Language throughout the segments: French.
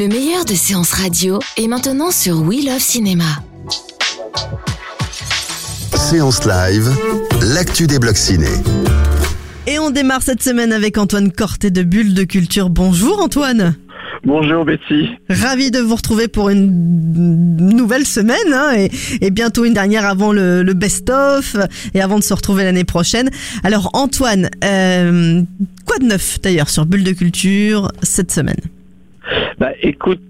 Le meilleur de séances radio est maintenant sur We Love Cinéma. Séance live, l'actu des blocs ciné. Et on démarre cette semaine avec Antoine Corté de Bulle de Culture. Bonjour Antoine. Bonjour Betty. Ravi de vous retrouver pour une nouvelle semaine hein, et, et, bientôt une dernière avant le, le best-of et avant de se retrouver l'année prochaine. Alors Antoine, euh, quoi de neuf d'ailleurs sur Bulle de Culture cette semaine? Bah écoute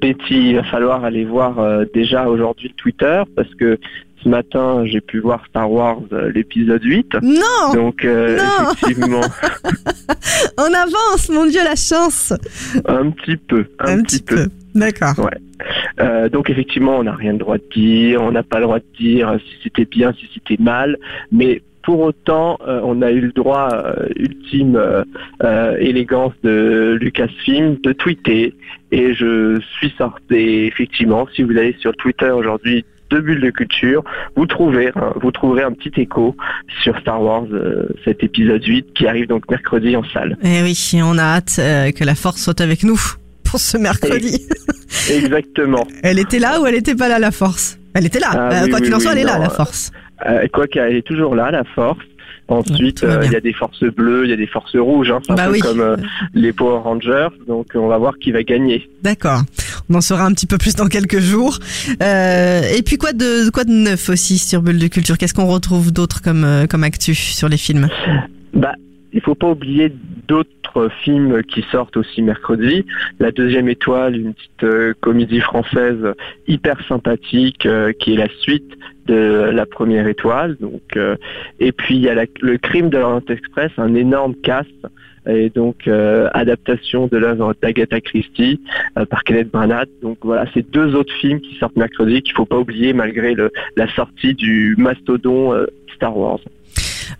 Betty, il va falloir aller voir euh, déjà aujourd'hui Twitter parce que ce matin, j'ai pu voir Star Wars euh, l'épisode 8. Non Donc, euh, Non effectivement, On avance, mon Dieu, la chance un petit peu. Un, petit, peu. D'accord. Ouais. Euh, donc, effectivement, on n'a rien le droit de dire. On n'a pas le droit de dire si c'était bien, si c'était mal. Mais pour autant, euh, on a eu le droit, euh, ultime euh, élégance de Lucasfilm, de tweeter. Et je suis sorti, effectivement, si vous allez sur Twitter aujourd'hui, deux bulles de culture, vous trouverez, hein, vous trouverez un petit écho sur Star Wars, cet épisode 8 qui arrive donc mercredi en salle. Eh oui, on a hâte que la force soit avec nous pour ce mercredi. Exactement. elle était là ou elle était pas là, la force? Elle était là. Ah oui, quoi oui, qu'il en oui, soit, elle est là, la force. Euh, quoi qu'elle est toujours là, la force. Ensuite, euh, il y a des forces bleues, il y a des forces rouges, hein, un Bah peu oui. comme euh, les Power Rangers. Donc, on va voir qui va gagner. D'accord. On en saura un petit peu plus dans quelques jours. Euh, et puis quoi de quoi de neuf aussi sur Bulle de Culture? Qu'est-ce qu'on retrouve d'autre comme euh, comme actu sur les films? Bah, il faut pas oublier d'autres films qui sortent aussi mercredi. La deuxième étoile, une petite euh, comédie française hyper sympathique euh, qui est la suite de la première étoile. Donc, euh, et puis il y a le crime de l'Orient Express, un énorme cast et donc adaptation de l'œuvre d'Agatha Christie par Kenneth Branagh. Donc voilà, c'est deux autres films qui sortent mercredi qu'il faut pas oublier malgré la sortie du mastodon Star Wars.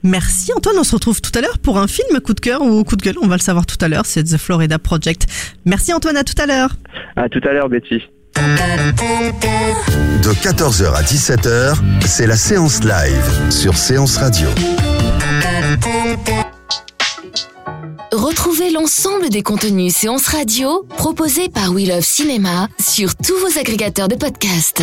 Merci Antoine, on se retrouve tout à l'heure pour un film coup de cœur ou coup de gueule, on va le savoir tout à l'heure, c'est The Florida Project. Merci Antoine, à tout à l'heure. À tout à l'heure, Betty. De 14h à 17h, c'est la séance live sur Séance Radio. Retrouvez l'ensemble des contenus séances radio proposés par We Love Cinéma sur tous vos agrégateurs de podcasts.